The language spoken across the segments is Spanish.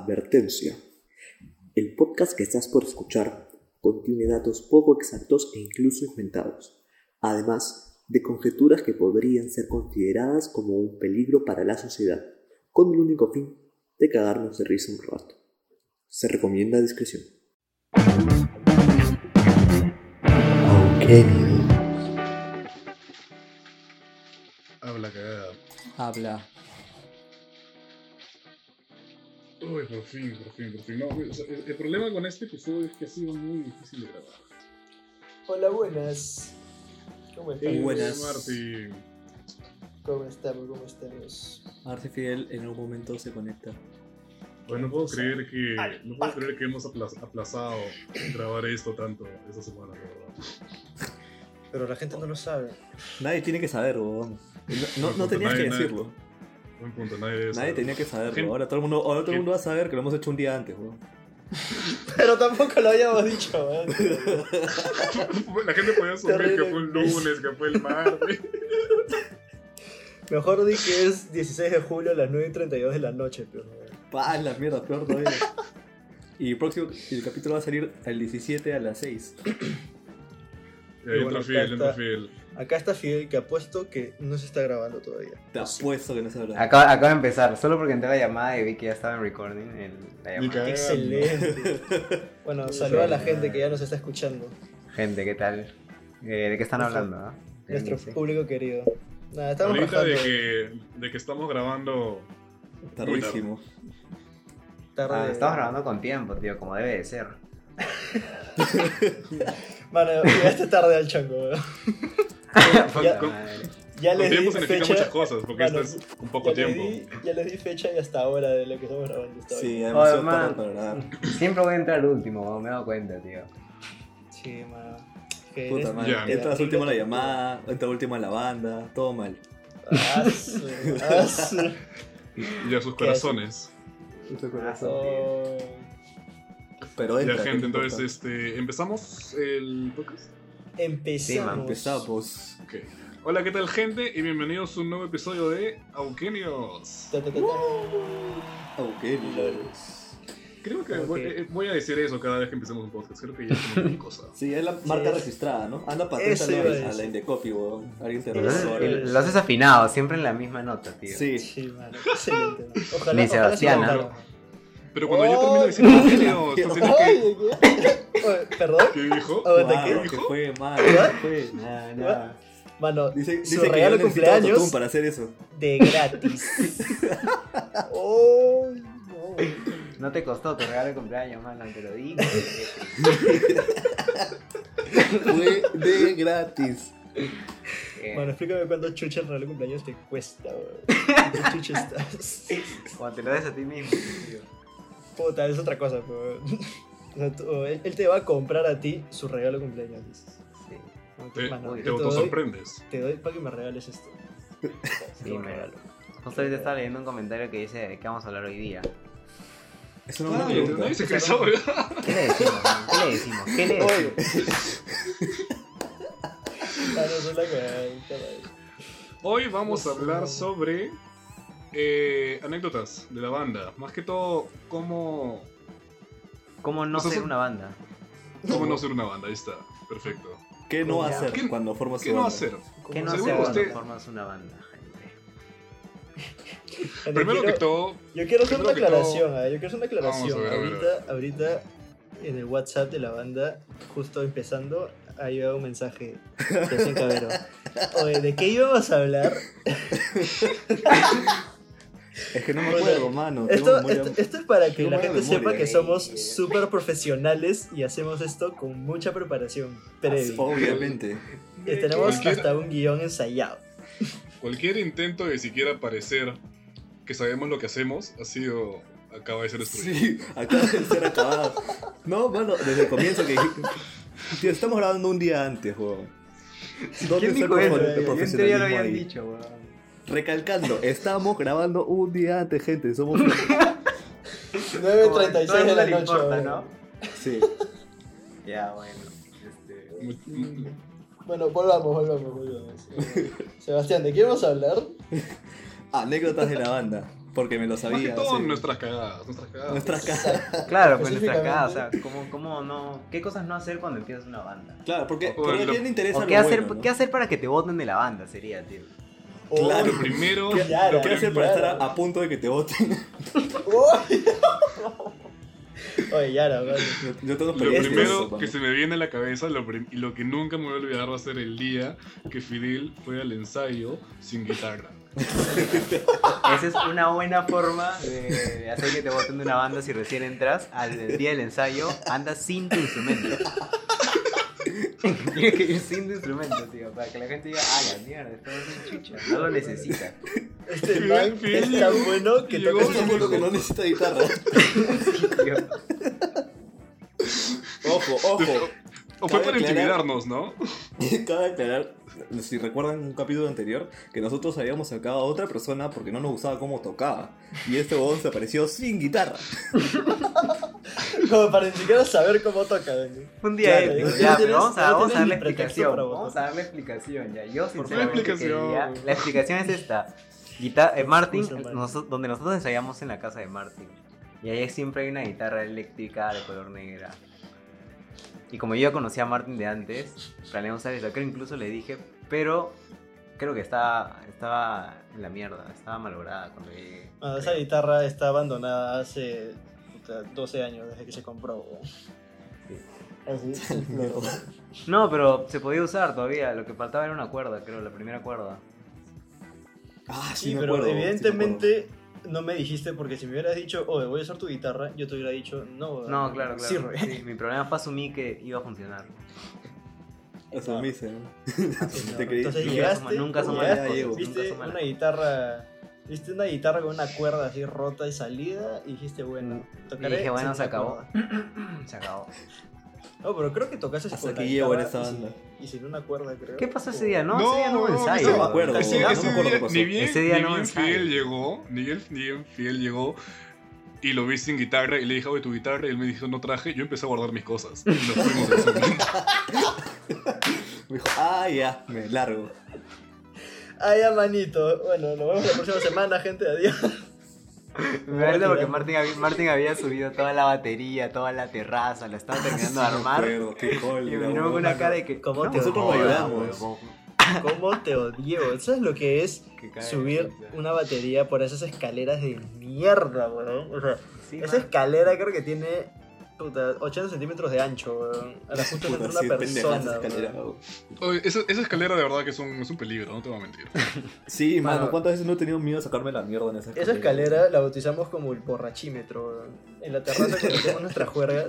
Advertencia. El podcast que estás por escuchar contiene datos poco exactos e incluso inventados, además de conjeturas que podrían ser consideradas como un peligro para la sociedad, con el único fin de cagarnos de risa un rato. Se recomienda discreción. Habla cagada. Habla. Uy, por fin, por fin, por fin. No, o sea, el, el problema con este episodio es que ha sido muy difícil de grabar. Hola, buenas. ¿Cómo estamos? Eh, buenas. Martín. ¿Cómo estamos? ¿Cómo estamos? Si Fidel en algún momento se conecta. Pues no puedo creer que no puedo creer que hemos apla- aplazado grabar esto tanto esta semana, la verdad. Pero la gente no lo sabe. Nadie tiene que saber, weón. No, no, no Nadie- tenías que nadie- decirlo. Buen punto, nadie debe Nadie saber. tenía que saberlo. Ahora todo el mundo, ahora todo el mundo va a saber que lo hemos hecho un día antes, weón. Pero tampoco lo habíamos dicho, ¿eh? La gente podía asumir que fue un lunes, que fue el martes. Mejor di que es 16 de julio a las 9 y 32 de la noche, pero. Pa, la mierda, peor todavía. Y el próximo el capítulo va a salir el 17 a las 6. Y ahí bueno, entra. Fidel. Acá está Fidel que apuesto que no se está grabando todavía. Te apuesto que no se habla. Acaba, acaba de empezar, solo porque entré a la llamada y vi que ya estaba en recording el- la llamada. Excelente. Bueno, saluda a la gente que ya nos está escuchando. Gente, ¿qué tal? Eh, ¿De qué están Nuestro- hablando? ah? ¿Qué Nuestro dice? público querido. Nada, estamos Ahorita de que, de que estamos grabando. Tardísimo. tarde. Ah, estamos grabando con tiempo, tío, como debe de ser. Mano, llegaste tarde al chango, weón. Ya- madre. Ya Con les di fecha. muchas cosas, porque Mano, esto es un poco ya les tiempo. di- ya les di fecha y hasta ahora de lo que estamos grabando. Sí, hemos sido man. para. Siempre voy a entrar último, me he dado cuenta, tío. Sí, mano. Puta madre. Ya. Entras último a la llamada, entra último a la banda, todo mal. Ah, su- ah, su- Y a sus corazones. Oh. Pero Ya, entra. gente, ¿qué entonces, este, ¿empezamos el podcast? Empezamos. Empezamos. Ok. Hola, ¿qué tal, gente? Y bienvenidos a un nuevo episodio de ta, ta. Ok, Creo que Ok. voy, eh, voy a decir eso cada vez que empecemos un podcast. Creo que ya es una cosa. Sí, es la marca es- registrada, ¿no? Anda patente a a la Indecopy, weón. Alguien te lo, haces, afinado, siempre en la misma nota, tío. Sí. Sí, mano. Excelente. Ojalá, Ni ojalá Sebastián, notara. Pero cuando yo Oh. termino de decir que. Oye, ¿qué? Oye, ¿Perdón? ¿Qué dijo? Aguanta, Wow, ¿qué que dijo? fue mal, que fue. Nah, nah. Mano, Dice, su dice que regalo de cumpleaños para hacer eso. de gratis. oh, no. No te costó tu regalo de cumpleaños, mano, te lo digo. Fue de gratis. Mano, explícame cuánto chucha el regalo de cumpleaños te cuesta, weón. ¿Qué chucha estás? Cuando te lo des a ti mismo, tío. Puta, es otra cosa, pero. O sea, tú- él, él te va a comprar a ti su regalo de cumpleaños. dices. Sí, Como que, Te, mano, te doy, autosorprendes. te doy para que me regales esto. Sí, me- regalo. Justo ahorita estaba leyendo un comentario que dice de qué vamos a hablar hoy día. Es una buena Ah, pregunta. nadie se. ¿Qué le decimos? man? ¿Qué le decimos? ¿Qué le Oye. decimos? Es cagada, puta madre. Hoy vamos a hablar sobre eh, anécdotas de la banda. Más que todo, cómo, ¿Cómo no ser es- una banda? cómo no ser una banda. Ahí está, perfecto. ¿Qué no hacer ¿Qué- cuando formas ¿Qué tu no banda? ¿Qué no hacer cuando usted- formas una banda, gente? Primero que todo, Yo quiero hacer una todo- aclaración, ah, yo quiero hacer una aclaración. Ver, ahorita, ahorita en el WhatsApp de la banda, justo empezando, ha llegado un mensaje de. Oye, ¿de qué íbamos a hablar? Es que no me Bueno, acuerdo, mano. tengo Esto, memoria- esto, esto es para que la gente memoria, sepa que eh. somos súper profesionales y hacemos esto con mucha preparación previa. Obviamente. Y tenemos Cualquier- hasta un guion ensayado. cualquier intento de siquiera parecer que sabemos lo que hacemos ha sido. acaba de ser destruido. Sí, acaba de ser acabado. No, mano, desde el comienzo que. Tío, estamos grabando un día antes, weón. ¿Dónde ¿Quién está el dijo eso? profe- el teoría lo profesionalismo habían ahí? dicho, weón. Recalcando, estamos grabando un día antes, gente. Somos. 9.36 Todo el de la noche. importa. ¿no? Sí. Ya, bueno. Este... Bueno, volvamos, volvamos, volvamos. Eh, Sebastián, ¿de qué vamos a hablar? Anécdotas de la banda. Porque me lo Más que sabía. todo sí. nuestras cagadas, nuestras cagadas. Nuestras casas. Claro, pues nuestra Específicamente- casa, o sea, ¿cómo, cómo no, ¿qué cosas no hacer cuando empiezas una banda? Claro, porque, O porque lo- a quién le interesa ¿O lo qué hacer, bueno, ¿no? qué hacer para que te voten de la banda sería, tío? Claro. Lo primero, ¿Qué, Claro, lo hacer para estar a, a punto de que te voten? Oye, Yara, vale. Yo, yo tengo lo primero eso, que se me viene a la cabeza lo y lo que nunca me voy a olvidar va a ser el día que Fidel fue al ensayo sin guitarra. Esa es una buena forma de, de hacer que te voten de una banda si recién entras. Al día del ensayo, andas sin tu instrumento. Que ir sin instrumento, tío, para que la gente diga, ah, la mierda, esto es un chucha, no lo necesita. Este man es tan bueno que toca Eso ese es lo que no necesita guitarra. Tío. Ojo, ojo. O fue para aclarar- intimidarnos, ¿no? Cabe aclarar, si recuerdan un capítulo anterior, que nosotros habíamos sacado a otra persona porque no nos gustaba cómo tocaba. Y este huevón se apareció sin guitarra. Como para ni siquiera saber cómo toca. ¿no? Un día épico, ya ya, pero vamos a, vamos a darle explicación. Vamos a darle explicación ya. Yo sinceramente Explicación. quería- La explicación es esta. Guita- eh, Martin, donde nosotros ensayamos en la casa de Martin. Y ahí siempre hay una guitarra eléctrica de color negra. Y como yo ya conocía a Martin de antes, planeamos usar esa. Creo incluso le dije, pero creo que estaba, estaba en la mierda, estaba malograda cuando llegué. Ah, esa guitarra está abandonada hace puta, 12 años desde que se compró. Así. No, pero se podía usar todavía. Lo que faltaba era una cuerda, creo, la primera cuerda. Ah, sí, Sí, me pero acuerdo, sí me evidentemente no me dijiste porque si me hubieras dicho, oye, voy a usar tu guitarra, yo te hubiera dicho, no. No, claro, claro. sirve. Sí, mi problema fue asumir que iba a funcionar. Asumiste, ¿no? No. Te creí- Entonces nunca llegaste, suma- nunca suma llegaste, las cosas, nunca viste una guitarra, viste una guitarra con una cuerda así rota y salida y dijiste, bueno, Y tocaré. dije, bueno, se acabó. Se acabó. No, pero creo que tocaste Hasta con la aquí llego en y sin- banda. Y sin una cuerda, creo. ¿Qué pasó ese día? No, ese día no hubo no, ensayo. ese- No me acuerdo, Ese, no me ese acuerdo día, ni bien, Ese día ni no bien ensayo. Fidel llegó, ni bien, ni bien Fidel llegó y lo vi sin guitarra y le dije, oye, tu guitarra, y él me dijo, no traje, yo empecé a guardar mis cosas. Y nos fuimos de ese momento. Me dijo, ah, ya, me largo. Ah, ya, manito. Bueno, nos vemos la próxima semana, gente. Adiós. Me acuerdo porque Martín había, Martín había subido toda la batería, toda la terraza, la estaba terminando de me armar. qué Y me miró con una cara de que. ¿Cómo no, te nosotros ayudamos. huevón. ¿Cómo te odio? ¿Sabes lo que es Que subir una batería por esas escaleras de mierda, weón? O sea, Sí, esa man. escalera creo que tiene puta, 80 centímetros de ancho, weón. A la justa Puta, una persona. escalera, weón. huevón. Oye, esa, esa escalera de verdad que es un, es un peligro, no te voy a mentir. Sí, mano, Mano. ¿cuántas veces no he tenido miedo de sacarme la mierda en esa escalera? Esa escalera la bautizamos como el borrachímetro, weón. En la terraza que metemos nuestras juergas.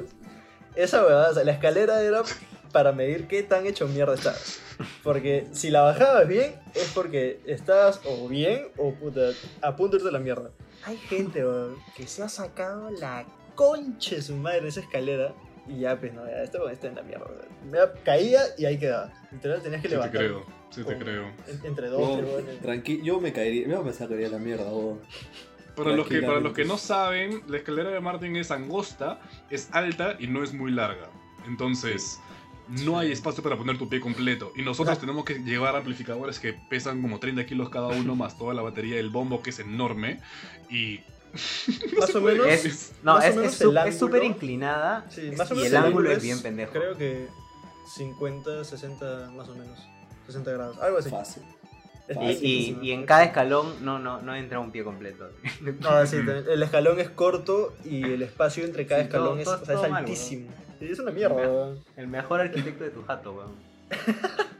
Esa o sea, la escalera era para medir qué tan hecho mierda estabas. Porque si la bajabas bien, es porque estabas o bien o puta, a punto de irte a la mierda. Hay gente, weón, que se ha sacado la concha de su madre esa escalera. Y ya, pues no, ya, weón está en la mierda. Ya caía y ahí quedaba. Literal tenías que Sí te levantar. creo, sí te creo. en- entre dos, Huevón, tres weones. Tranqui, yo me caería, yo me sacaría la mierda, huevón. Para los, que, para los que no saben, la escalera de Martin es angosta, es alta y no es muy larga. Entonces, no hay espacio para poner tu pie completo. Y nosotros tenemos que llevar amplificadores que pesan como 30 kilos cada uno, más toda la batería del bombo que es enorme. Y. Más o menos. Es, no, es es súper inclinada. Sí, es- más o y el ángulo es bien pendejo. Creo que 50, 60 más o menos. 60 grados, algo así. Fácil. Y, y- en cada escalón no, no, no entra un pie completo. No, sí, el escalón es corto y el espacio entre cada Sí, todo- escalón es, todo- o sea, es todo mal, altísimo. Sí, es una mierda. El mejor arquitecto de tu jato, weón.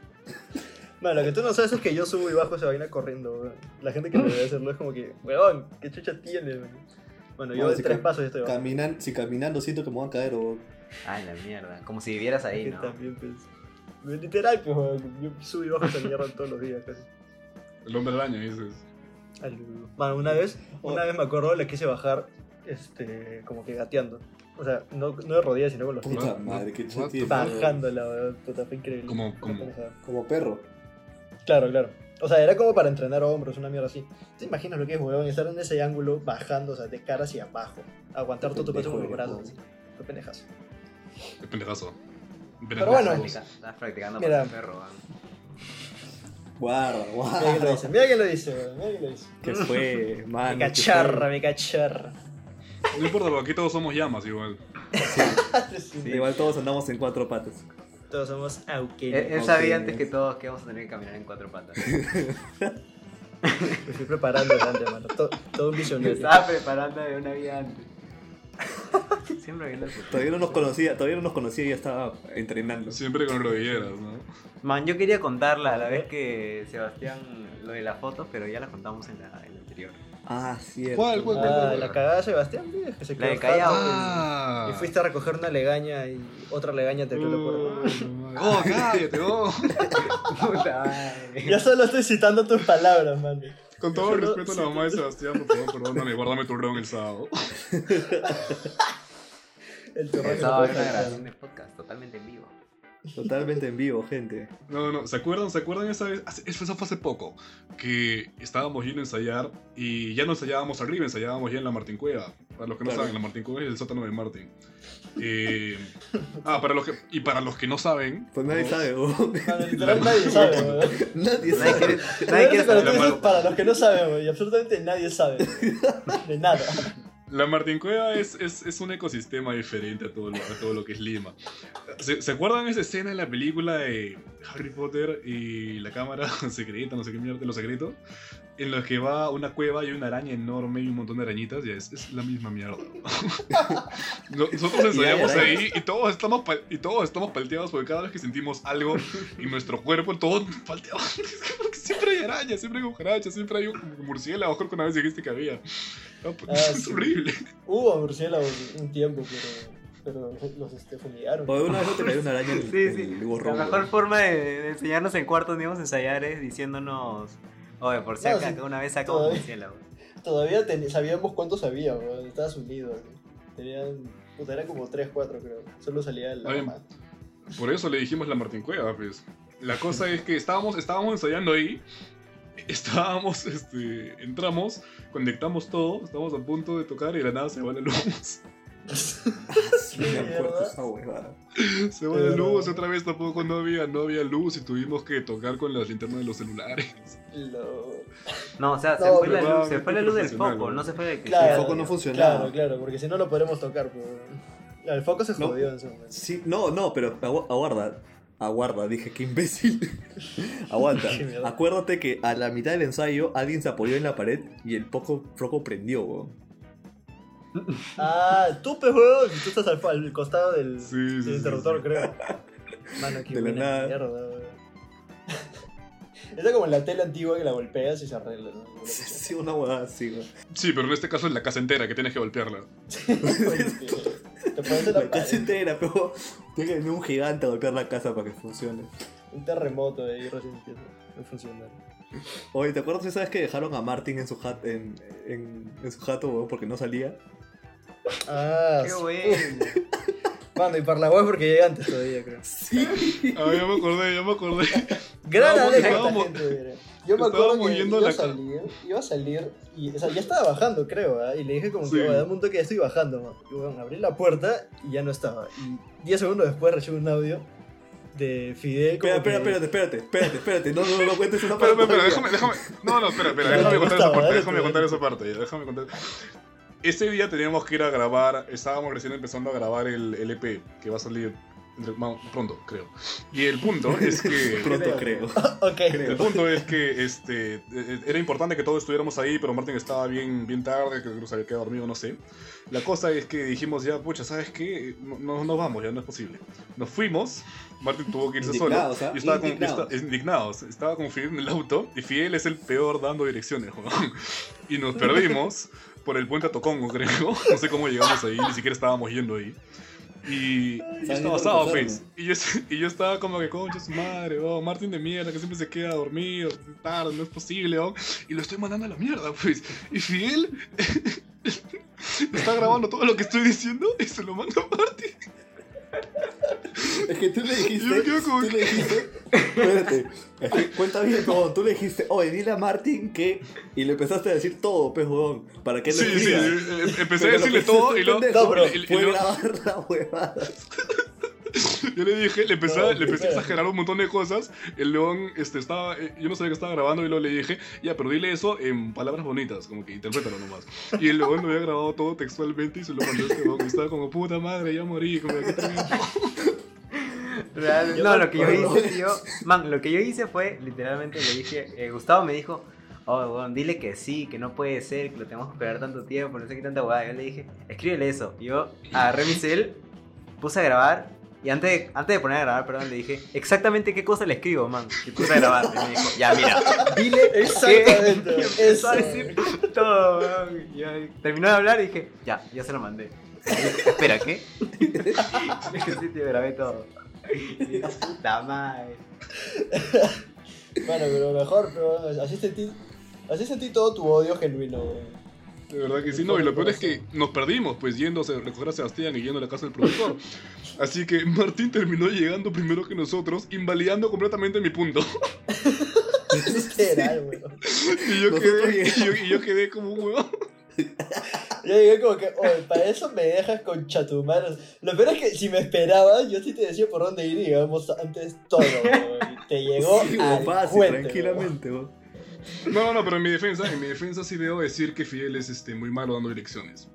Bueno, lo que tú no sabes es que yo subo y bajo esa vaina corriendo, weón. La gente que me debe hacerlo es como que, weón, ¿qué chucha tiene, weón? Bueno, yo No, de si tres pasos ya estoy abajo. Caminan, si caminando siento que me voy a caer, huevón. Ay, la mierda. Como si vivieras ahí, Que ¿no? también, pues. Literal, pues, weón. Yo subo y bajo esa mierda todos los días casi. El hombre araña, dices. Al- Bueno, una vez, una vez me acuerdo, la quise bajar, este, como que gateando. O sea, no, no de rodillas, sino con los pies. Puta No, madre, qué Bajándola, weón. Puta, fue increíble. Como- como-. Como perro. Claro, claro. O sea, era como para entrenar hombros, una mierda así. ¿Te imaginas lo que es, weón? Estar en ese ángulo bajando, o sea, de cara hacia abajo. Aguantar todo tu peso con los brazos. así. Fue pendejazo. Qué pendejazo. Pero bueno. Estás practicando Mira. para el perro, weón. Guarda, Mira quién lo guarda. dice, mira quién lo dice, weón, mira quién lo dice. Que fue, mano. Mi que cacharra, mi cacharra. No importa, porque aquí todos somos llamas igual. Igual todos andamos en cuatro patas. Todos somos Él, auqueños. él sabía antes que todos que vamos a tener que caminar en cuatro patas. Me estoy preparando delante, mano. To- Todo un Me visionario. estaba preparando de una vida antes. Siempre viendo el futuro. Todavía no nos conocía, todavía no nos conocía y ya estaba entrenando. Siempre con rodilleras, ¿no? Man, yo quería contarla a la vez que Sebastián lo de la foto, pero ya la contamos en la, en la anterior. Ah, cierto. ¿Cuál, cuál, Ah, la cagada de Sebastián, tío, que se La de quedó Callao. Ah. Y fuiste a recoger una legaña y otra legaña te abrió la puerta. Oh, cállate, oh. Ya solo estoy citando tus palabras, man. Con todo el Solo- respeto a la mamá de Sebastián, por favor, perdóname, guárdame tu ron el sábado. El Estaba no en puede una grabación de podcast totalmente en vivo. Totalmente en vivo, gente. No, no, ¿se acuerdan? ¿Se acuerdan esa vez? Hace- Eso fue hace poco. Que estábamos yendo a ensayar y ya no ensayábamos arriba, ensayábamos ya en la Martín Cueva. Para los que no Claro. saben, la Martín Cueva es el sótano de Martín. Eh, ah, para los que, y para los que no saben. Pues nadie ¿no? sabe. Mano, literal nadie sabe. Nadie Nadie sabe. Nadie nadie quiere cuando tú saber. dices para los que no saben, y absolutamente nadie sabe. De nada. La Martín Cueva es, es, es un ecosistema diferente a todo lo, a todo lo que es Lima. ¿Se, ¿Se acuerdan esa escena en la película de Harry Potter y la cámara secreta, no sé qué mierda, los secretos? En los que va una cueva y hay una araña enorme y un montón de arañitas, ya es, es la misma mierda. No- Nosotros ensayamos Y ahí y todos, estamos y todos estamos palteados porque cada vez que sentimos algo en nuestro cuerpo, todo palteado. Porque siempre hay arañas, siempre hay cucarachas, siempre hay un murciélago, creo que una vez dijiste que había. No, pues, Ah, es sí. horrible. Hubo murciélagos un tiempo, pero, pero los este, fumigaron. O una vez no te cayó una araña en el, Sí, en sí. el gorro. La mejor forma de, de enseñarnos en cuartos donde íbamos a ensayar es diciéndonos. Oye, por si No, acá, sí, que una vez sacamos todavía. murciélago. Todavía ten- sabíamos cuántos había, weón, en Estados Unidos. Tenían, puta, eran como 3, 4 creo. Solo salía mamá. Por eso le dijimos la Martín Cueva, pues. La cosa es que estábamos, estábamos ensayando ahí. Estábamos, este, entramos, conectamos todo, estábamos a punto de tocar y de la nada se va la luz. Sí. Se va la luz, otra vez tampoco no había, no había luz y tuvimos que tocar con las linternas de los celulares. No, o sea, se fue la pero luz, se fue la luz del foco, ¿no? se fue de Claro, el foco no funcionaba. Claro, claro, porque si no lo podremos tocar. Pues. Claro, el foco se No. jodió en ese momento. Sí, no, no, pero agu- aguarda. Aguarda, dije, qué imbécil. Aguanta. Acuérdate que a la mitad del ensayo alguien se apoyó en la pared y el poco foco prendió, weón. Ah, tú, pues, weón, y tú estás al, al costado del, Sí, del sí, sí, interruptor, sí. creo. Mano, qué De buena nada. mierda, weón. Está como en la tele antigua que la golpeas y se arregla, ¿no? Sí, sí, una huevada así, weón. Sí, pero en este caso es la casa entera que tienes que golpearla. Te pones en la La casa entera, pero tiene que venir un gigante a golpear la casa para que funcione. Un terremoto de ahí recién empieza a funcionar. Oye, ¿te acuerdas esa vez que dejaron a Martin en su, jat, en, en, en su jato, weón, porque no salía? Ah, Qué bueno. Mano, y para la web porque llegué antes todavía, creo. Sí. Ah, ya me acordé, ya me acordé. Gran Estábamos- anécdota, estábamos- gente. mira. Yo me acuerdo que iba a salir, iba a salir y, o sea, ya estaba bajando, creo, ¿ah? y le dije como Sí. que, "Oye, dame un toque, ya estoy bajando, man". Y bueno, abrí la puerta y ya no estaba. Y 10 segundos después recibo un audio de Fidel como Espera, espera, que- espérate, espérate, espérate, espérate. No, no, no, no cuentes Espera, parte. espera, espera, déjame, déjame. No, no, espera, espera, déjame contar esa parte, déjame contar esa parte, déjame contar. Ese día teníamos que ir a grabar, estábamos recién empezando a grabar el LP, que va a salir entre- pronto, creo. Y el punto es que... Pronto creo. Ok. El punto es que este, eh, era importante que todos estuviéramos ahí, pero Martín estaba bien, bien tarde, que creo que se había quedado dormido, no sé. La cosa es que dijimos ya, pucha, ¿sabes qué? No, no, no vamos, ya no es posible. Nos fuimos, Martín tuvo que irse Indignados, solo. ¿ah? Y estaba con, Indignados. esta- indignados. Estaba con Fidel en el auto, y Fidel es el peor dando direcciones, weón. Y nos perdimos por el puente a Tocongo, creo. No sé cómo llegamos ahí, ni siquiera estábamos yendo ahí. Y, y yo ¿Sabes estaba asado, pues. Y yo, y yo estaba como que, concha su madre, oh, Martín de mierda, que siempre se queda dormido, tarde, no es posible, oh. Y lo estoy mandando a la mierda, pues. Y Fidel está grabando todo lo que estoy diciendo y se lo manda a Martín. Es que tú le dijiste. Yo como Tú le dijiste. Espérate. Es que cuenta bien, no, Tú le dijiste, oye, dile a Martin que. Y le empezaste a decir todo, pues, huevón. Para que él lo Sí, sí, diga. eh, empecé Pero a decirle todo hiciste, y luego. No, pero y- y- y Fue luego- grabar la huevada. Yo le dije, le empecé, No, a- le empecé a exagerar un montón de cosas. El león este, estaba. eh, Yo no sabía que estaba grabando y luego le dije, ya, pero dile eso en palabras bonitas, como que interprétalo nomás. Y el león me había grabado todo textualmente y se lo mandó a este león. Y estaba como, puta madre, ya morí. Como. Real- no, lo que yo hice, tío. Man, lo que yo hice fue, literalmente le dije, eh, Gustavo me dijo, oh, weón, dile que sí, que no puede ser, que lo tenemos que esperar tanto tiempo, no sé qué tanta hueá. Yo le dije, escríbele eso. Y yo agarré mi cel, puse a grabar. Y antes de, antes de poner a grabar, perdón, le dije exactamente qué cosa le escribo, man. Y puse a grabar. Y me dijo, ya, mira, dile Exactamente, que- a decir todo. Y ya terminó de hablar y dije, ya, ya se lo mandé. Dije, Espera, ¿qué? Sí, tío, grabé todo. Y puta madre. Bueno, pero mejor, pero así sentí, así sentí todo tu odio genuino, weón. De verdad que sí, no. Y lo peor es que nos perdimos, pues yendo a recoger a Sebastián y yendo a la casa del productor. Así que Martín terminó llegando primero que nosotros, invalidando completamente mi punto. Literal, weón. Y yo, quedé, y yo, y yo quedé como un huevón. Yo llegué como que, oye, para eso me dejas con chatumaros. Lo peor es que si me esperabas, yo sí te decía por dónde ir y íbamos antes todo, weón. Te llegó Sí, al fácil, cuente, tranquilamente, weón. No, no, no, pero en mi defensa, en mi defensa sí debo decir que Fidel es este, muy malo dando direcciones.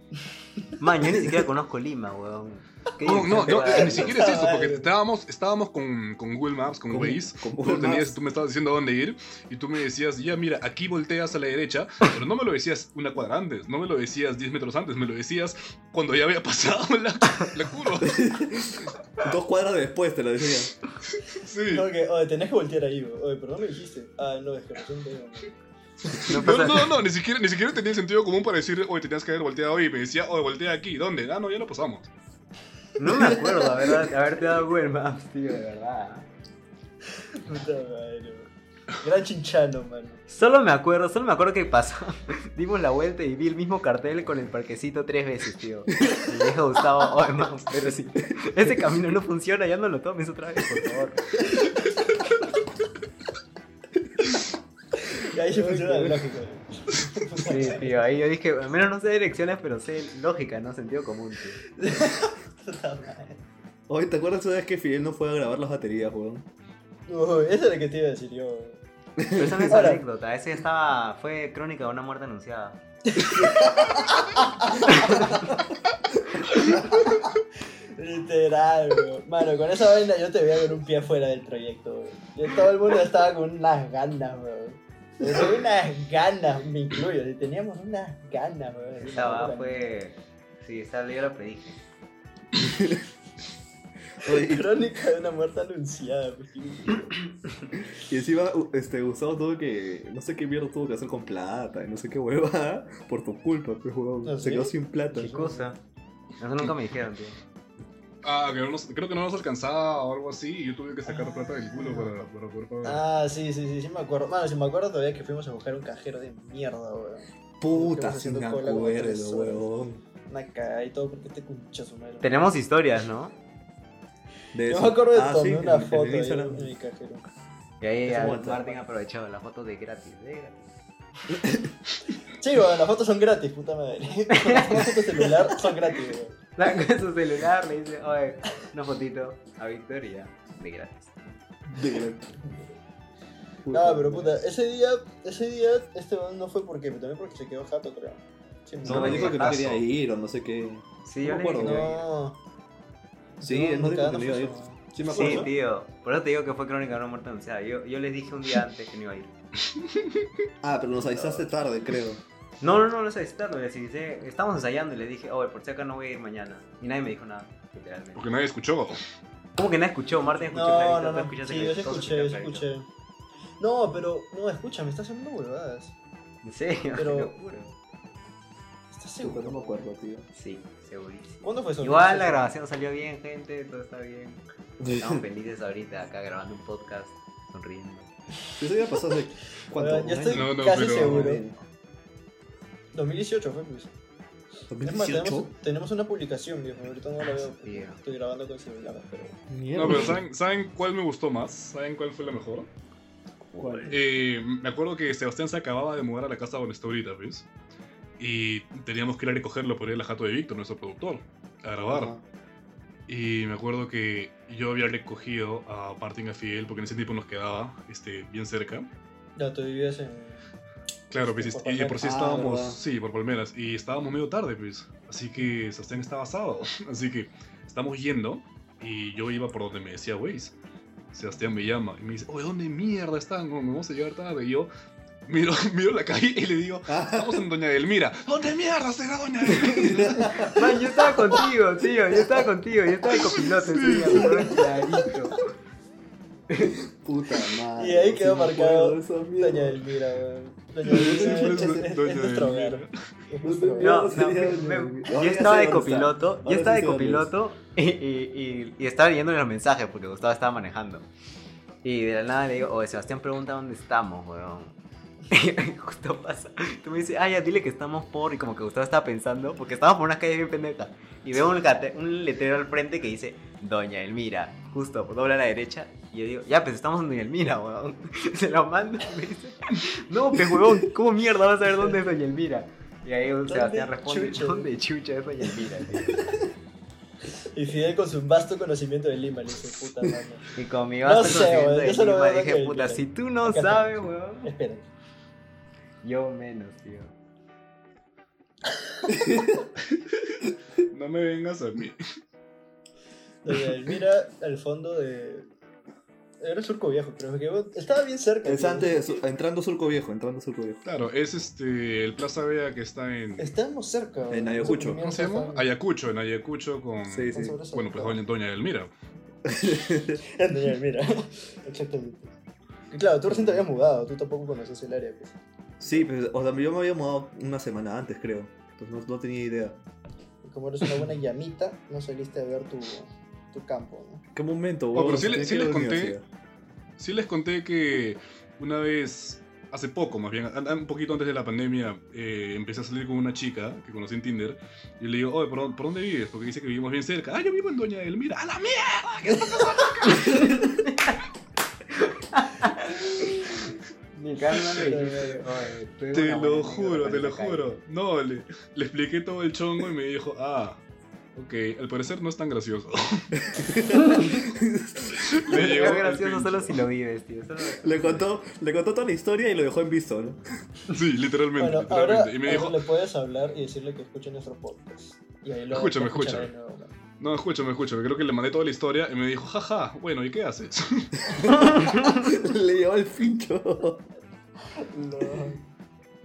Man, yo ni siquiera conozco Lima, weón. ¿Qué No, no, no, weón? ni siquiera es eso, porque estábamos, estábamos con, con Google Maps, con, Con- Waze, con tú, Google tenías- Maps. tú me estabas diciendo a dónde ir, y tú me decías, ya mira, aquí volteas a la derecha, pero no me lo decías una cuadra antes, no me lo decías 10 metros antes, me lo decías cuando ya había pasado la, la curva. Dos cuadras después te lo decía. Sí. Como que, oye, tenés que voltear ahí, weón. Oye, pero no me dijiste. Ah, no, es que weón. No No, no, no, ni siquiera, ni siquiera tenía sentido común para decir, oye, tenías que haber volteado ahí. Y me decía, oye, voltea aquí. ¿Dónde? Ah, no, ya lo pasamos. No me acuerdo, verdad, de haberte dado Google Maps, tío, de verdad. Puta madre. Gran chinchano, mano. Solo me acuerdo, solo me acuerdo que pasó. Dimos la vuelta y vi el mismo cartel con el parquecito tres veces, tío. Y a Gustavo, oye, man, pero si ese camino no funciona, ya no lo tomes otra vez, por favor. Y ahí se funciona la lógica. Sí, tío, ahí yo dije, al menos no sé direcciones, pero sé lógica, ¿no? Sentido común, tío. Oye, ¿te acuerdas una vez que Fidel no fue a grabar las baterías, weón? Uy, eso es lo que te iba a decir yo, weón. Pero esa no es Ahora- anécdota, ese estaba, fue crónica de una muerte anunciada. Literal, weón. Mano, con esa vaina yo te veía con un pie afuera del proyecto, weón. Y todo el mundo estaba con unas ganas, weón. Tenía unas ganas, me incluyo. Teníamos unas ganas, weón. Esa va fue, sí, esa yo lo predije. Crónica de una muerte anunciada, pues. y encima, este, Gustavo tuvo que. No sé qué mierda tuvo que hacer con plata y no sé qué hueva. Por tu culpa, pues, weón. ¿Ah, Se sí? quedó sin plata. ¿Qué cosa? Eso nunca me dijeron, tío. Ah, que no nos- creo que no nos alcanzaba o algo así. Y yo tuve que sacar plata del culo para, para poder pagar. Ah, sí, sí, sí, sí me acuerdo. Mano, sí me acuerdo todavía que fuimos a buscar un cajero de mierda, weón. Puta, como tres acuerdo, weón. Una cagada y todo porque te cunchas su madre. Tenemos historias, ¿no? De Yo eso. me acuerdo de Ah, tomé sí, una foto ahí Instagram. en mi cajero. Y ahí ya. Martín aprovechó la foto de gratis, de gratis. Sí, weón, las fotos son gratis, puta madre. Las fotos de celular son gratis, weón. Con su celular le dice, oye, una fotito a Víctor y ya, de gratis. De- No, pero puta, ese día, ese día, este no fue porque, también porque se quedó jato, creo. Sí, No, No me me dijo que no quería ir o no sé qué. Sí, No yo me le acuerdo, dije, No. Sí, No, él dijo que no iba a ir. Sí, me Sí, acuerdo. tío. Por eso te digo que fue crónica de una muerte anunciada. Yo, yo les dije un día antes que no iba a ir. Ah, pero nos avisaste tarde, creo. No, no, no, no es externo. Les dije, estábamos ensayando y les dije, oye, por si acá no voy a ir mañana. Y nadie me dijo nada, literalmente. Porque nadie escuchó. ¿Cómo que nadie escuchó? Martín escuchó No, clarito, no, tú no. escuchaste Sí, yo escuché, yo escuché. No, pero, no, escucha, me estás haciendo huevadas. ¿En serio? Pero- Te lo juro. ¿Estás seguro? no me acuerdo, tío. Sí, segurísimo. ¿Cuándo fue eso? Igual la grabación salió bien, gente, todo está bien. Estamos felices ahorita acá grabando un podcast, sonriendo. Eso ya pasó hace. ¿Cuánto? Bueno, ya ¿Un estoy año? No, no, casi seguro. 2018 fue, pues. Es más, 2018. tenemos, tenemos una publicación, viejo. Ahorita no la veo. Estoy grabando con celular, pero. No, pero ¿saben, ¿saben cuál me gustó más? ¿Saben cuál fue la mejor? ¿Cuál? Eh, me acuerdo que Sebastián se acababa de mudar a la casa donde está ahorita, ¿ves? Y teníamos que ir a recogerlo por la jato de Víctor, nuestro productor, a grabar. Y me acuerdo que yo había recogido a Martín y a Fidel, porque en ese tiempo nos quedaba este, bien cerca. Ya, tú vivías en. Claro, pues, Por y, y por sí. Ah, estábamos, verdad. sí, por Palmeras, y estábamos medio tarde, pues. Así que Sebastián estaba sábado. Así que estamos yendo, y yo iba por donde me decía Waze. Sebastián me llama y me dice, oye, ¿dónde mierda están? ¿Me vamos a llegar tarde? Y yo miro, miro la calle y le digo, estamos en Doña Delmira. ¿Dónde mierda será Doña Delmira? Man, yo estaba contigo, tío. Yo estaba contigo. Yo estaba de copiloto ese día, clarito. Puta madre. Y ahí quedó marcado. Doña Elmira, weón. Doña. No, no, yo estaba de copiloto, yo estaba de copiloto y, y, y, y estaba leyéndole los mensajes porque Gustavo estaba manejando. Y de la nada le digo, oye, Sebastián pregunta dónde estamos, weón. Y justo pasa. Tú me dices, ah, ya, dile que estamos por. Y como que Gustavo estaba pensando, porque estábamos por unas calles bien pendejas. Y veo un, un letrero al frente que dice, Doña Elmira. Justo, dobla a la derecha. Y yo digo, ya, pues estamos en Doña Elmira, weón. Se lo mando y me dice, no, pues, weón, ¿cómo mierda vas a ver dónde es Doña Elmira? Y ahí Sebastián responde, chucha? ¿dónde chucha es Doña Elmira? tío?". Y Fidel con su vasto conocimiento de Lima le dice, puta madre. Y con mi No vasto sé, conocimiento weón, de Lima veo dije, puta, si tú no Acá está. sabes, weón. Espera. Yo menos, tío. No me vengas a mí. Doña Elmira al fondo de. Era Surco Viejo, creo que estaba bien cerca. Es antes, su- entrando Surco Viejo, entrando Surco Viejo. Claro, es este el Plaza Vea que está en... Estábamos cerca. En. Ayacucho. ¿Cómo se llama? Ayacucho, en Ayacucho con... Sí, sí. Bueno, pues doña, doña Delmira. En Doña Elmira. Exactamente. Y claro, tú recién te habías mudado, tú tampoco conoces el área. Pues. Sí, pues, o sea, yo me había mudado una semana antes, creo. Entonces no, no tenía idea. Y como eres una buena llamita, no saliste a ver tu, tu campo, ¿no? ¿Qué momento, Oh, pero sí le- les conté. Sí les conté que una vez, hace poco más bien, un poquito antes de la pandemia, eh, empecé a salir con una chica que conocí en Tinder. Y le digo, oye, ¿por, dónde- por dónde vives? Porque dice que vivimos bien cerca. Ah, yo vivo en Doña Delmira. ¡A la mierda! ¿Qué está pasando acá?" Ni calma "Oye, tuve Te lo juro, te lo esa calle". juro. No, le, le expliqué todo el chongo y me dijo, ah, ok, al parecer no es tan gracioso. le llegó Es al gracioso solo si lo vives, tío. Solo... Le contó, le contó toda la historia y lo dejó en visto, ¿no? Sí, literalmente, Bueno, literalmente. ahora, y me dijo, le puedes hablar y decirle que escuche nuestro podcast. Y ahí lo Escúchame, escúchame. ¿no? no, escúchame, escúchame, creo que le mandé toda la historia y me dijo, jaja, bueno, ¿y qué haces? le llevó el pincho. No.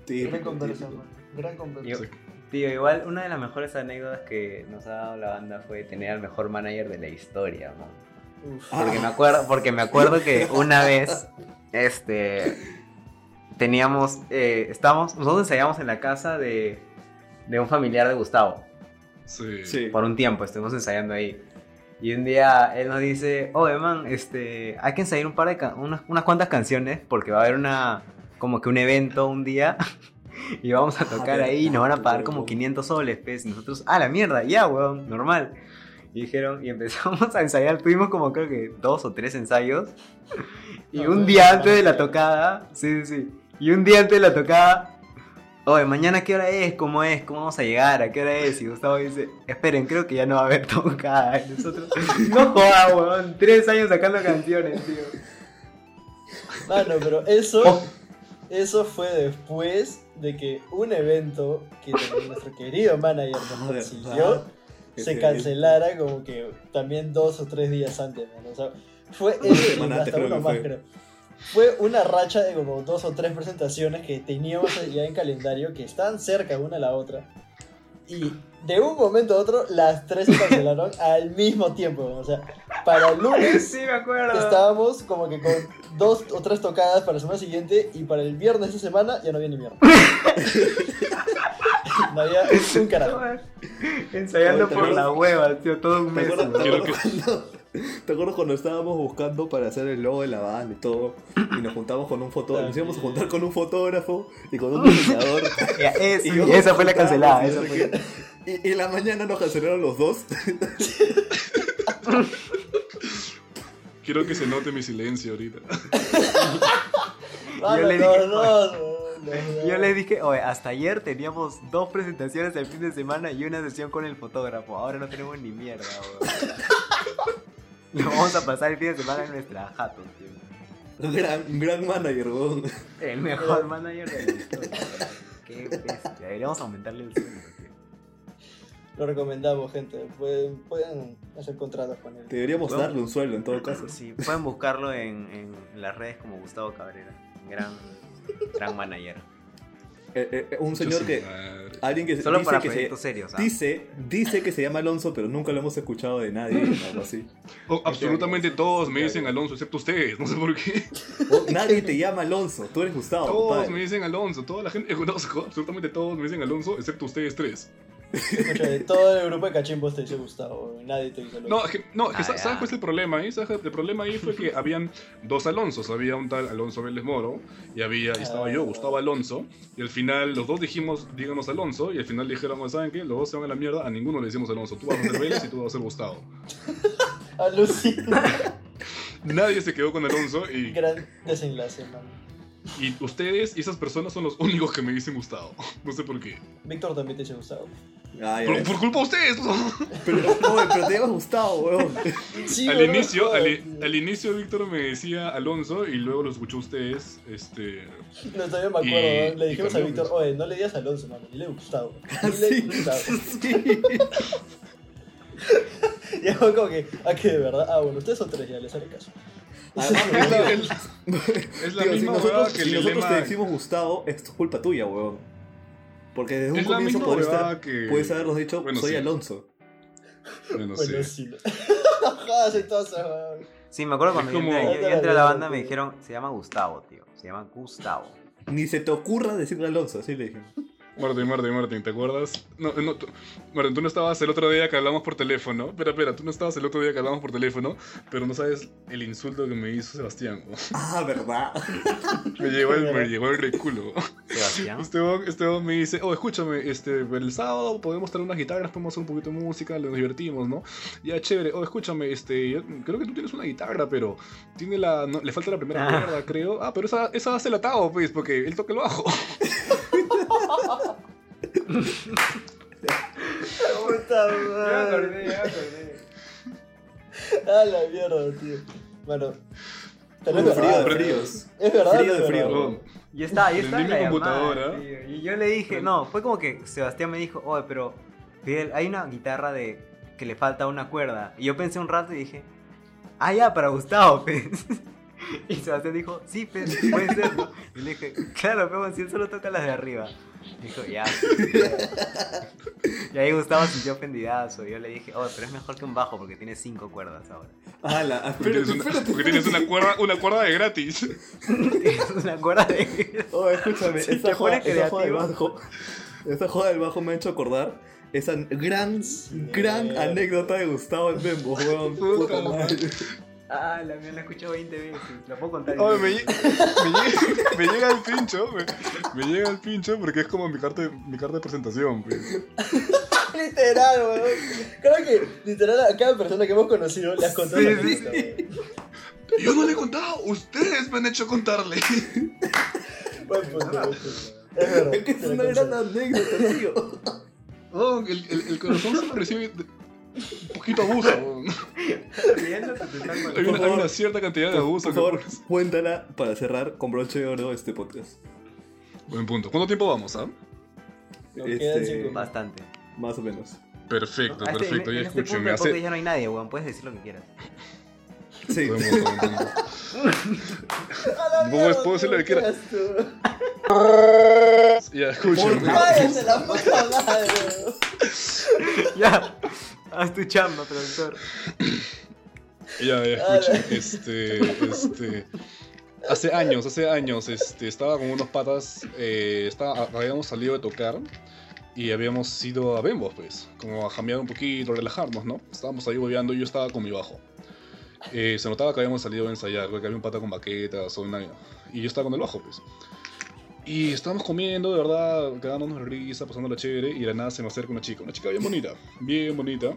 Sí, Gran conversación. Gran conversación. Tío, igual una de las mejores anécdotas que nos ha dado la banda fue tener al mejor manager de la historia, man. Porque me acuerdo, porque me acuerdo que una vez, este, teníamos, eh, estábamos, nosotros ensayamos en la casa de, de un familiar de Gustavo. Sí. Sí. Por un tiempo estuvimos ensayando ahí. Y un día él nos dice, oye man, este, hay que ensayar un par de unas, unas cuantas canciones porque va a haber una, como que un evento un día y vamos a Ah, tocar ahí y nos van a pagar como huevón. 500 soles, pues. Y nosotros, ah, la mierda, ya, weón, normal. Y dijeron, y empezamos a ensayar, tuvimos como creo que dos o tres ensayos. Y un bueno, día antes de la tocada, sí, sí, sí. Y un día antes de la tocada, oye, mañana qué hora es, cómo es, cómo vamos a llegar, a qué hora es. Y Gustavo dice, esperen, creo que ya no va a haber tocada. Y nosotros, no jodas, weón, tres años sacando canciones, tío. Mano, pero eso, Oh. eso fue después de que un evento que nuestro querido manager nos Ah, consiguió ¿verdad? se cancelara como que también dos o tres días antes, mano. O sea, fue hasta uno más, fue. creo. Fue una racha de como dos o tres presentaciones que teníamos ya en calendario que estaban cerca una a la otra. Y de un momento a otro, las tres se cancelaron al mismo tiempo. O sea, para el lunes Sí, me acuerdo. estábamos como que con dos o tres tocadas para la semana siguiente y para el viernes de esa semana ya no había ni mierda. no había un carajo. Ensayando Oye, ¿te por la hueva, tío, todo un ¿Te mes. te acuerdas cuando, ¿Te acuerdas cuando estábamos buscando para hacer el logo de la banda y todo? Y nos juntamos con un fotógrafo, nos íbamos a juntar con un fotógrafo y con un diseñador. Y esa fue la cancelada. Esa. Y, y en la mañana nos cancelaron los dos. Quiero que se note mi silencio ahorita. Mano, le los dije, dos, yo les dije, oye, hasta ayer teníamos dos presentaciones el fin de semana y una sesión con el fotógrafo. Ahora no tenemos ni mierda, weón. Lo vamos a pasar el fin de semana en nuestra jato, tío. Gran, gran manager, weón. El mejor manager de la historia. weón. Qué bestia. Deberíamos aumentarle el sueldo. Lo recomendamos, gente. Pueden, pueden hacer contratos con él. Deberíamos Bueno. darle un sueldo en todo caso. Sí, pueden buscarlo en, en las redes como Gustavo Cabrera. Gran, gran manager. Eh, eh, un señor que. Alguien que Solo dice para que proyectos se, serios. ¿ah? dice, dice que se llama Alonso, pero nunca lo hemos escuchado de nadie o algo así. Oh, absolutamente todos me dicen Alonso, excepto ustedes, no sé por qué. Oh, nadie te llama Alonso, tú eres Gustavo. Todos me dicen Alonso, toda la gente, no, absolutamente todos me dicen Alonso, excepto ustedes tres. Escucha, de todo el grupo de cachimbos te dice Gustavo. Nadie te dice lo No, es que, no, es que Ah. ¿sabes cuál es el problema ahí? ¿Sabes? El problema ahí fue que habían dos Alonsos. Había un tal Alonso Vélez Moro y, había, y estaba yo, Gustavo Alonso. Y al final los dos dijimos, díganos Alonso. Y al final dijeron, ¿saben qué? Los dos se van a la mierda. A ninguno le decimos Alonso. Tú vas a ser Vélez y tú vas a ser Gustavo. Alucina. Nadie se quedó con Alonso y, Gran desenlace, man. Y ustedes y esas personas son los únicos que me dicen Gustavo. No sé por qué. Víctor también te dice Gustavo. Ay, Por, culpa de ustedes. ¿no? Pero, oye, pero te llamas Gustavo, weón. Sí, al, weón, inicio, al, inicio Víctor me decía Alonso y luego lo escuchó ustedes. Este, No, todavía me acuerdo, Y- le dijimos a. Víctor, oye, no le digas Alonso, mano, dile Gustavo. Dile sí, Gustavo. sí. Y fue como que, ah, que de verdad, ah, bueno, ustedes son tres, ya les haré caso. Además, es la, misma nosotros, huevada que si nosotros te decimos Gustavo, es culpa tuya, weón. Porque desde un comienzo podrías, habernos dicho, Bueno, soy sí. Alonso. Bueno, Bueno, sí. sí. me acuerdo cuando yo entré a la banda me dijeron, se llama Gustavo, tío. Se llama Gustavo. Ni se te ocurra decirle Alonso, así le dije. Martín, Martín, Martín, ¿te acuerdas? No, no, tú, Martín, tú no estabas el otro día que hablamos por teléfono. Espera, espera, tú no estabas el otro día que hablamos por teléfono, pero no sabes el insulto que me hizo Sebastián. ¿no? Ah, ¿verdad? Me llegó el, me llegó el reculo. Sebastián. Este hombre, este me dice, oh, escúchame, este, el sábado podemos traer unas guitarras, podemos hacer un poquito de música, nos divertimos, ¿no? Ya, chévere. Oh, escúchame, este, yo creo que tú tienes una guitarra, pero tiene la, no, le falta la primera Ah. cuerda, creo. Ah, pero esa, esa hace el atado, pues, porque él toca el bajo. Puta madre. ya acordé. Ah, la mierda, tío. Bueno, Uh, frío de fríos. Es verdad, Frío de frío. Oh, Y está, y está en la mi llamada, tío. Y yo le dije, no, fue como que Sebastián me dijo, oye, pero Fidel, hay una guitarra de que le falta una cuerda. Y yo pensé un rato y dije, ah, ya, para Gustavo, pues. Y Sebastián dijo, sí, pues, puede ser, ¿no? Y le dije, claro, pero si él solo toca las de arriba. Dijo, ya. Y ahí Gustavo se sintió ofendidazo. Y yo le dije, oh, pero es mejor que un bajo porque tiene cinco cuerdas ahora. Ah, la, porque tienes una, espérate. porque tienes una cuerda, una cuerda de gratis. Es una cuerda de... Oh, escúchame, Si esta, joda, esta joda del bajo. Esta joda del bajo me ha hecho acordar esa gran, gran anécdota de Gustavo en Bembo, weón. Puta madre. Ah, la mía la he escuchado 20 veces. La puedo contar. Oye, me, lle- me llega, me llega el pincho, me, me llega el pincho porque es como mi carta de, mi carta de presentación. pues. Literal, weón. Creo que literal a cada persona que hemos conocido le has contado Sí. Yo no le he contado, ustedes me han hecho contarle. Buen punto, buen punto. Es verdad. Es que es una gran anécdota, tío. Oh, el, el, el corazón se me recibe un poquito abuso. Hay una, hay una cierta cantidad de abuso. Por que favor, pones. cuéntala para cerrar con broche de oro este podcast. Buen punto. ¿Cuánto tiempo vamos, ah? Nos Este, cinco. Bastante. Más o menos. Perfecto, Ah, este- perfecto. en, Ya en este punto escúchenme. podcast Hace... ya no hay nadie, weón. Puedes decir lo que quieras. Sí. Buen punto, buen punto. ¡A la ¿Puedo- mierda, puedo decir lo que tío! quiera? ¿Qué haces tú? Ya, escúchenme. ¡Váyanse la puta madre! ya. Haz tu chamba, productor. Ya, ya, escuchen. Este, este. Hace años, hace años, este, estaba con unos patas, eh, estaba, habíamos salido de tocar y habíamos ido a Bembo, pues, como a jamear un poquito, relajarnos, ¿no? Estábamos ahí bobeando y yo estaba con mi bajo. Eh, se notaba que habíamos salido a ensayar, porque había un pata con baquetas o una... Y yo estaba con el bajo, pues. Y estábamos comiendo, de verdad, quedándonos de risa, pasándola chévere, y de la nada se me acerca una chica, una chica bien bonita, bien bonita.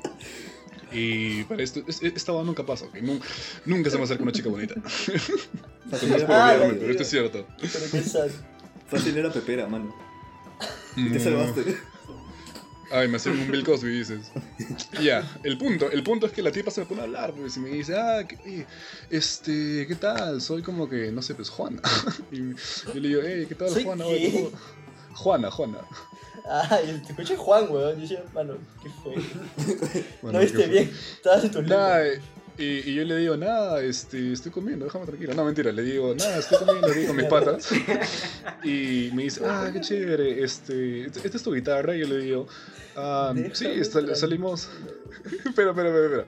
Y para esto, es- es- esta nunca pasa, ¿ok? Nun- nunca se me acerca una chica bonita. Esto no es por Ah, olvidarme, la pero esto es cierto. Pero qué sad. Fácil era pepera, mano. Y te Mm. salvaste. Ay, me hacen un Bill Cosby, dices. Ya, el punto, el punto es que la tipa se me pone a hablar, pues, y me dice, ah, ¿qué, oye, este, ¿qué tal? Soy como que, no sé, pues, Juana. Y yo le digo, hey, ¿qué tal, ¿Soy Juana? qué? Oye, ¿cómo- Juana, Juana. Ah, y te escuché Juan, weón. Yo decía, mano, ¿qué fue? Bueno, ¿No viste bien? Estabas en tus Nada, libros. Y, y yo le digo, nada, este, estoy comiendo, déjame tranquila. No, mentira, le digo, nada, estoy comiendo aquí con mis patas. Y me dice, ah, qué chévere, este, esta es tu guitarra. Y yo le digo, ah, sí, sal- tranquilo. salimos. espera, espera, espera, espera.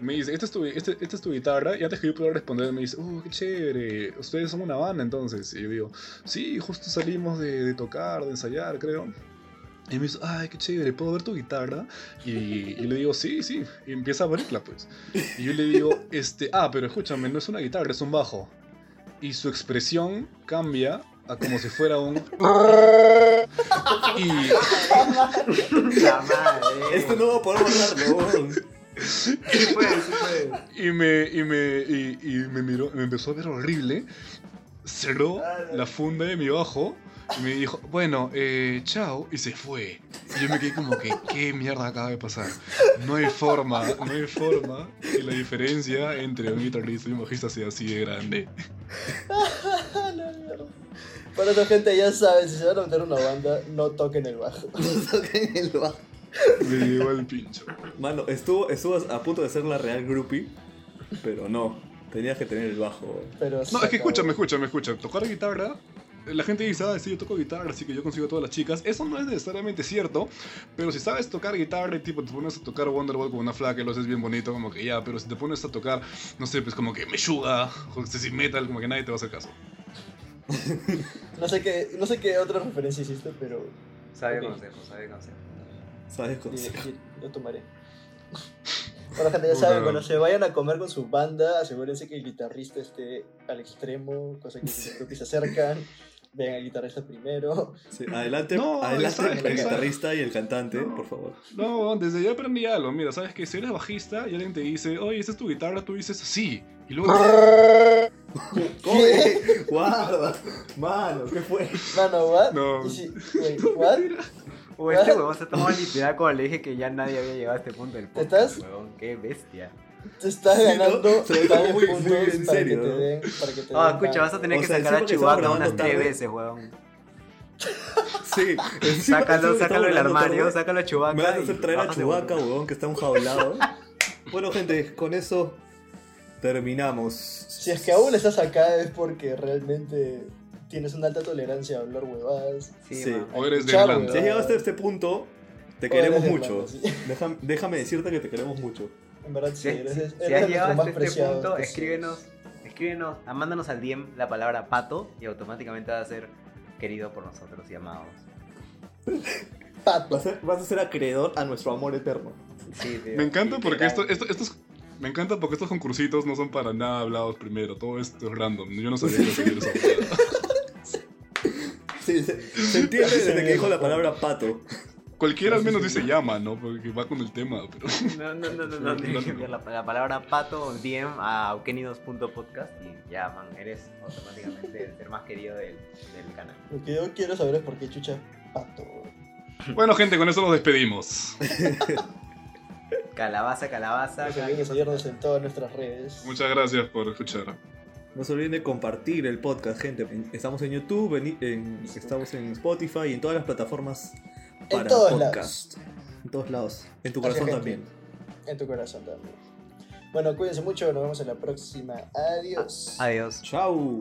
Me dice, esta es, tu, este- esta es tu guitarra. Y antes que yo pudiera responder, me dice, oh, qué chévere, ustedes son una banda entonces. Y yo digo, sí, justo salimos de, de tocar, de ensayar, creo. Y me dice, ay, qué chévere, ¿puedo ver tu guitarra? Y, y le digo, sí, sí. Y empieza a abrirla, pues. Y yo le digo, este, ah, pero escúchame, no es una guitarra, es un bajo. Y su expresión cambia a como si fuera un... Y, La madre. Esto no va a poder weón. Sí y me, y me, y, y me miró, me empezó a ver horrible. Cerró la funda de mi bajo y me dijo, bueno, eh, chao, y se fue. Y yo me quedé como que, ¿qué mierda acaba de pasar? No hay forma, no hay forma que la diferencia entre un guitarrista y un bajista sea así de grande. Ah. Para esa gente ya saben, si se van a meter en una banda, no toquen el bajo. No toquen el bajo. Me llegó el pincho. Mano, estuvo, estuvo a punto de ser la real groupie, pero no. Tenías que tener el bajo. Pero No, es que escúchame, escúchame, escúchame. Tocar guitarra, la gente dice, ah, sí, yo toco guitarra, así que yo consigo a todas las chicas. Eso no es necesariamente cierto, pero si sabes tocar guitarra y tipo te pones a tocar Wonderwall con una flaca y lo haces bien bonito, como que ya, pero si te pones a tocar, no sé, pues como que Meshuga, o si metal, como que nadie te va a hacer caso. No sé qué, no sé qué otra referencia hiciste, pero Sabe Ok. consejo, sabe consejo. ¿Sabes? y- consejo? y- lo tomaré. Bueno, gente, ya saben, cuando se vayan a comer con su banda, asegúrense que el guitarrista esté al extremo, cosa que si grupos se acercan, vean al guitarrista primero. Sí, adelante, No, adelante el guitarrista y el cantante, por favor. No, desde ya aprendí algo. Mira, sabes que si eres bajista y alguien te dice, oye, ¿esa es tu guitarra? Tú dices, sí. Y luego ¡Oye! ¡Guarda! Mano, ¿qué fue? Mano, ¿what? No. Y si- wait, ¿what? O este huevón se tomó literal cuando le dije que ya nadie había llegado a este punto del podcast. ¿Estás? Huevón, qué bestia. Te estás Sí, ¿no? ganando varios tomó muy- puntos muy en para, serio, que te ¿no? den, para que te Ah, den escucha, vas a tener O que sea, sacar a Chihuahua unas tres veces, huevón. Sí, Sácalo, sácalo del armario, tarde, sácalo a Chihuahua. Me vas a hacer traer a segundo. huevón, que está enjaulado. bueno, gente, con eso terminamos. Si es que aún estás acá es porque realmente tienes una alta tolerancia a hablar huevadas. Sí, Sí. o eres de Irlanda. Si has llegado hasta este punto, te O queremos mucho. Irlanda, sí. Déjame, déjame decirte que te queremos mucho. En verdad, sí, Si, eres, si- eres si has llegado más hasta este punto, tesoros. escríbenos, escríbenos, ah, mándanos al DM la palabra pato y automáticamente va a ser querido por nosotros y amados. Pato. Vas a, vas a ser acreedor a nuestro amor eterno. Sí, tío, Me encanta porque esto, esto- estos. Me encanta porque estos concursitos no son para nada hablados primero. Todo esto es random. Yo no sabía que huevada. Sí, se, se entiende desde que dijo la palabra pato. Cualquiera al menos dice llama, ¿no? Porque va con el tema, pero. No, no, no, no, no, tienes que enviar la, la palabra pato o DM a aukenidos.podcast y ya, man, eres automáticamente el ser más querido del, del canal. Lo que yo quiero saber es por qué chucha pato. Bueno, gente, con eso nos despedimos. Calabaza, calabaza. Se en todas nuestras redes. Muchas gracias por escuchar. No se olviden de compartir el podcast, gente. En- Estamos en YouTube, en, en- estamos en Spotify y en todas las plataformas para todos podcast. En todos lados. En tu corazón también. En tu corazón también. Bueno, cuídense mucho, nos vemos en la próxima. Adiós. Adiós. Chao.